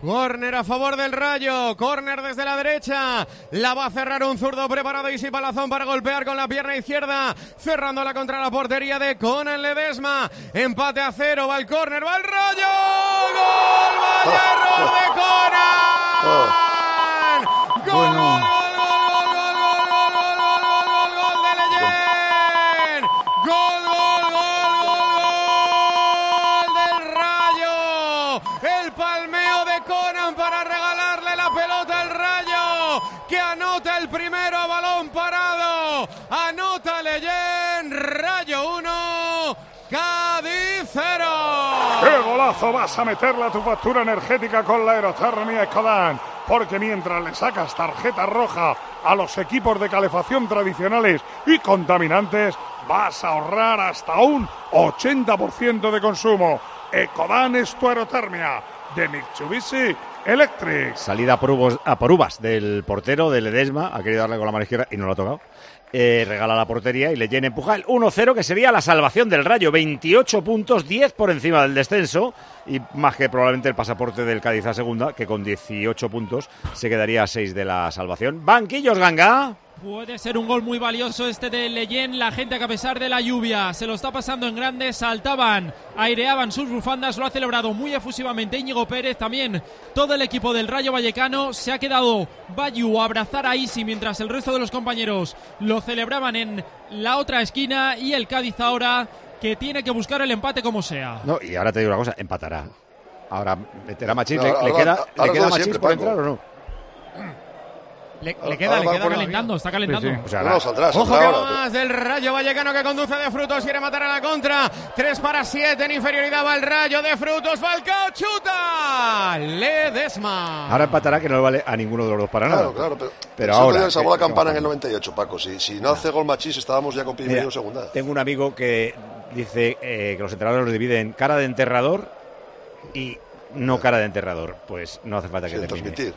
Corner a favor del Rayo, corner desde la derecha, la va a cerrar un zurdo preparado y Palazón para golpear con la pierna izquierda, cerrándola contra la portería de Conan Ledesma, empate a cero, va el corner, va el Rayo, gol, vaya de Conan, gol, gol, vas a meterla a tu factura energética con la aerotermia Ecodan. Porque mientras le sacas tarjeta roja a los equipos de calefacción tradicionales y contaminantes, vas a ahorrar hasta un 80% de consumo. Ecodan es tu aerotermia de Mitsubishi Electric. Salida por, uvas del portero de Ledesma. Ha querido darle con la mano izquierda y no lo ha tocado. Eh, regala la portería y Leyen empuja el 1-0 que sería la salvación del Rayo. 28 puntos, 10 por encima del descenso y más que probablemente el pasaporte del Cádiz a segunda, que con 18 puntos se quedaría a 6 de la salvación. Banquillos Ganga. Puede ser un gol muy valioso este de Leyen. La gente que a pesar de la lluvia se lo está pasando en grande, saltaban, aireaban sus bufandas, lo ha celebrado muy efusivamente Íñigo Pérez. También todo el equipo del Rayo Vallecano se ha quedado Bayu a abrazar a Isi mientras el resto de los compañeros lo celebraban en la otra esquina y el Cádiz ahora que tiene que buscar el empate como sea. No, y ahora te digo una cosa, empatará. Ahora meterá Machís, le, queda, ¿le queda Machís por entrar o no? Le, queda, le queda calentando, está calentando. O sea, no, saldrá, Ojo que más del Rayo Vallecano que conduce de Frutos, quiere matar a la contra. 3 para 7 en inferioridad va el Rayo de Frutos. Falcao chuta. Ledesma. Ahora empatará que no le vale a ninguno de los dos para nada. Claro, pero, pero ahora. salvó la campana en el 98, Paco. Si, si no hace gol Machís, estábamos ya con primero segunda. Tengo un amigo que dice eh, que los entrenadores los dividen cara de enterrador y no cara de enterrador. Pues no hace falta que sí, transmitir.